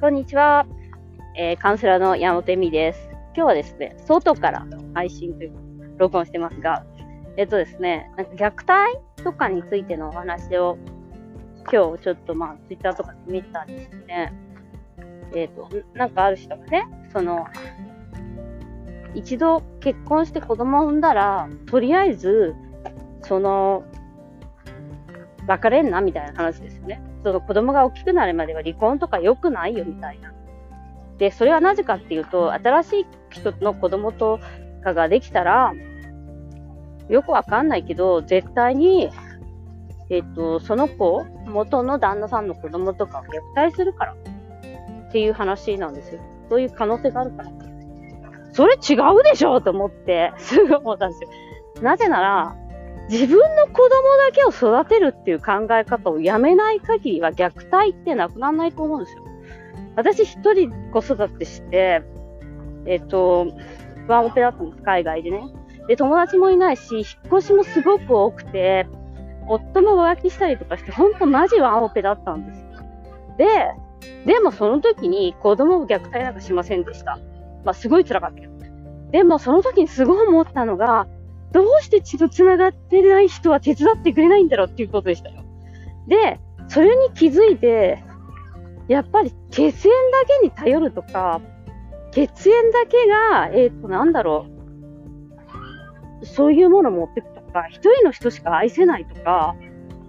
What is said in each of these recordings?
こんにちは。えー、カウンセラーの山本恵美です。今日はですね、外から配信という、録音してますが、えっ、とですね、なんか虐待とかについてのお話を、今日ちょっとまあ、ツイッターとかで見たりしてね、えっ、と、なんかある人がね、その、一度結婚して子供を産んだら、とりあえず、その、別れんなみたいな話ですよね。その子供が大きくなるまでは離婚とか良くないよみたいな。で、それはなぜかっていうと、新しい人の子供とかができたら、よくわかんないけど、絶対に、えっ、と、その子、元の旦那さんの子供とかを虐待するからっていう話なんですよ。そういう可能性があるから。それ違うでしょと思って、すぐ思ったんですよ。なぜなら、自分の子供だけを育てるっていう考え方をやめない限りは虐待ってなくならないと思うんですよ。私一人子育てして、えっ、と、ワンオペだったんです、海外でね。で、友達もいないし、引っ越しもすごく多くて、夫も浮気したりとかして、ほんとマジワンオペだったんですよ。で、でもその時に子供を虐待なんかしませんでした。まあすごい辛かったけど。でもその時にすごい思ったのが、どうして血の繋がってない人は手伝ってくれないんだろうっていうことでしたよ。で、それに気づいて、やっぱり血縁だけに頼るとか、血縁だけが、えっ、ー、と、なんだろう、そういうものを持ってくとか、一人の人しか愛せないとか、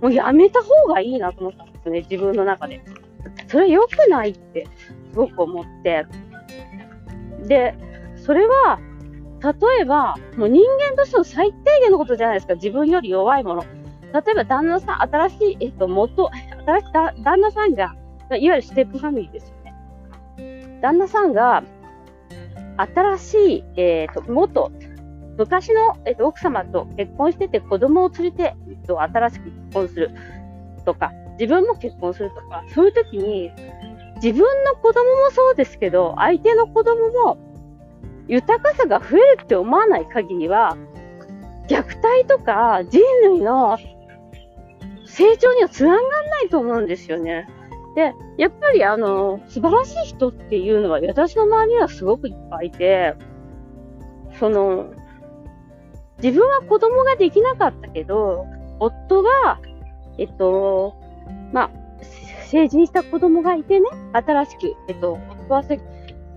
もうやめた方がいいなと思ったんですね、自分の中で。それ良くないってすごく思って。で、それは、例えば、もう人間としての最低限のことじゃないですか。自分より弱いもの。例えば、旦那さん、新しい、えっと、元、新しい旦那さんが、いわゆるステップファミリーですよね。旦那さんが、新しい、えっ、と、元、昔の、えっ、と、奥様と結婚してて子供を連れて、えっと、新しく結婚するとか、自分も結婚するとか、そういう時に、自分の子供もそうですけど、相手の子供も豊かさが増えるって思わない限りは、虐待とか人類の成長にはつながんないと思うんですよね。で、やっぱりあの、素晴らしい人っていうのは私の周りにはすごくいっぱいいて、その、自分は子供ができなかったけど、夫が、えっと、まあ、成人した子供がいてね、新しく、えっと、夫は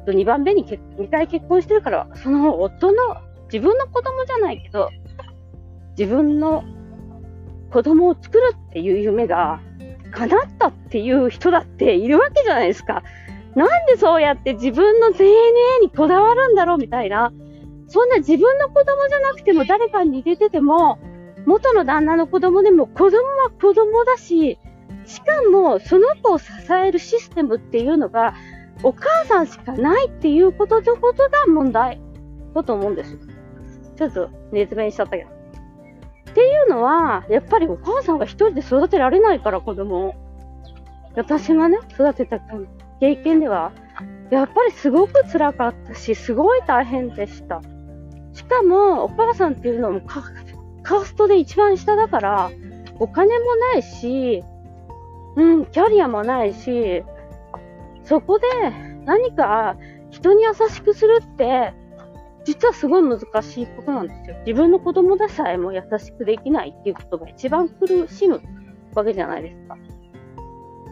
と2番目に2回結婚してるから、その夫の自分の子供じゃないけど、自分の子供を作るっていう夢が叶ったっていう人だっているわけじゃないですか。なんでそうやって自分の DNA にこだわるんだろうみたいな。そんな自分の子供じゃなくても誰かに似ててても、元の旦那の子供でも子供は子供だし、しかもその子を支えるシステムっていうのがお母さんしかないっていうこととことが問題だと思うんです。ちょっと熱弁しちゃったけど。っていうのは、やっぱりお母さんが一人で育てられないから子供を。私がね、育てた経験では、やっぱりすごく辛かったし、すごい大変でした。しかも、お母さんっていうのもカーストで一番下だから、お金もないし、うん、キャリアもないし、そこで何か人に優しくするって、実はすごい難しいことなんですよ。自分の子供でさえも優しくできないっていうことが一番苦しむわけじゃないですか。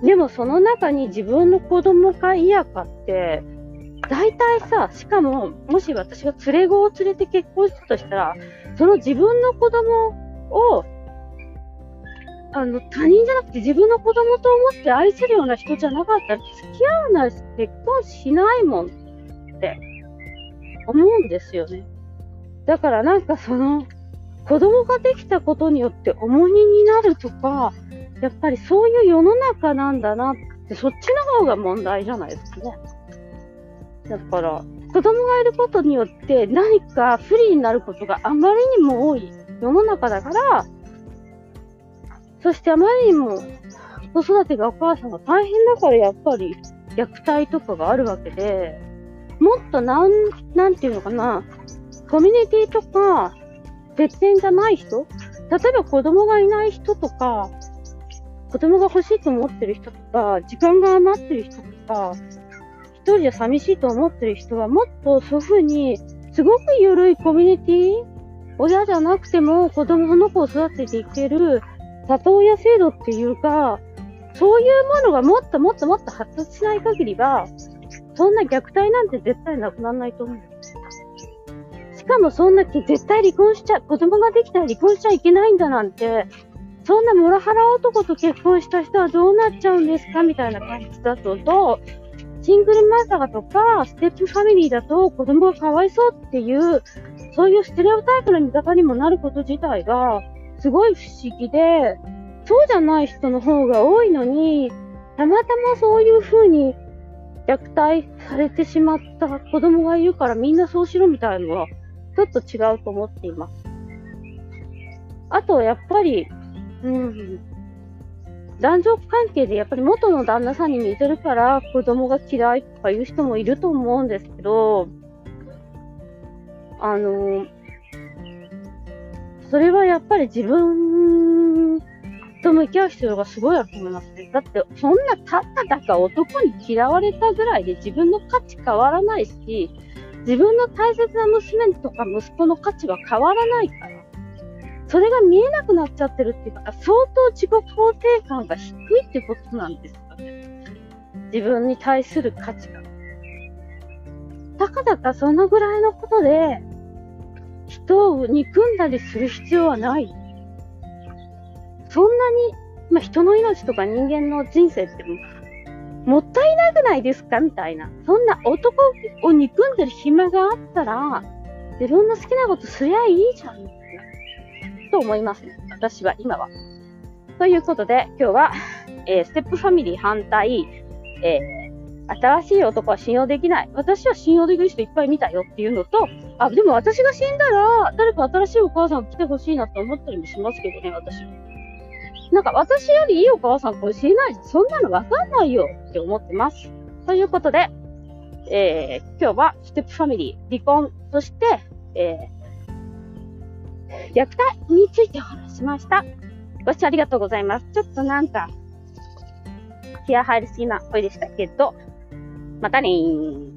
でもその中に自分の子供か嫌かって、大体さ、しかも、もし私が連れ子を連れて結婚したとしたら、その自分の子供をあの、他人じゃなくて自分の子供と思って愛せるような人じゃなかったら付き合わないし結婚しないもんって思うんですよね。だからなんかその、子供ができたことによって重荷になるとか、やっぱりそういう世の中なんだなって、そっちの方が問題じゃないですかね。だから、子供がいることによって何か不利になることがあまりにも多い世の中だから、そしてあまりにも子育てがお母さんが大変だからやっぱり虐待とかがあるわけで、もっとなん、なんていうのかな、コミュニティとか、別縁じゃない人例えば子供がいない人とか、子供が欲しいと思ってる人とか、時間が余ってる人とか、一人じゃ寂しいと思ってる人は、もっとそういうふうに、すごく緩いコミュニティ親じゃなくても子供の子を育てていける里親制度っていうか、そういうものがもっともっともっと発達しない限りは、そんな虐待なんて絶対なくならないと思う。しかもそんな絶対離婚しちゃ、子供ができたら離婚しちゃいけないんだなんて、そんなモラハラ男と結婚した人はどうなっちゃうんですかみたいな感じだと、と、シングルマザーとか、ステップファミリーだと子供がかわいそうっていう、そういうステレオタイプの見方にもなること自体が、すごい不思議で、そうじゃない人の方が多いのに、たまたまそういう風に虐待されてしまった子供がいるからみんなそうしろみたいなのは、ちょっと違うと思っています。あと、やっぱり、うん、男女関係でやっぱり元の旦那さんに似てるから子供が嫌いとかいう人もいると思うんですけど、あの、それはやっぱり自分と向き合う必要がすごいあると思いますね。だって、そんなたっただか男に嫌われたぐらいで自分の価値変わらないし、自分の大切な娘とか息子の価値は変わらないから。それが見えなくなっちゃってるっていうか、相当自己肯定感が低いってことなんですかね。自分に対する価値が。たかだかそのぐらいのことで、人を憎んだりする必要はない。そんなに、まあ、人の命とか人間の人生ってもったいなくないですかみたいな。そんな男を憎んでる暇があったら、自分の好きなことすりゃいいじゃん。と思いますね。私は、今は。ということで、今日は、えー、ステップファミリー反対、えー、新しい男は信用できない。私は信用できる人いっぱい見たよっていうのと、あ、でも私が死んだら、誰か新しいお母さん来てほしいなって思ったりもしますけどね、私。なんか私よりいいお母さんかもしれないそんなのわかんないよって思ってます。ということで、えー、今日はステップファミリー、離婚、そして、えー、虐待についてお話しました。ご視聴ありがとうございます。ちょっとなんか、気合入りすぎな声でしたけど、またねー。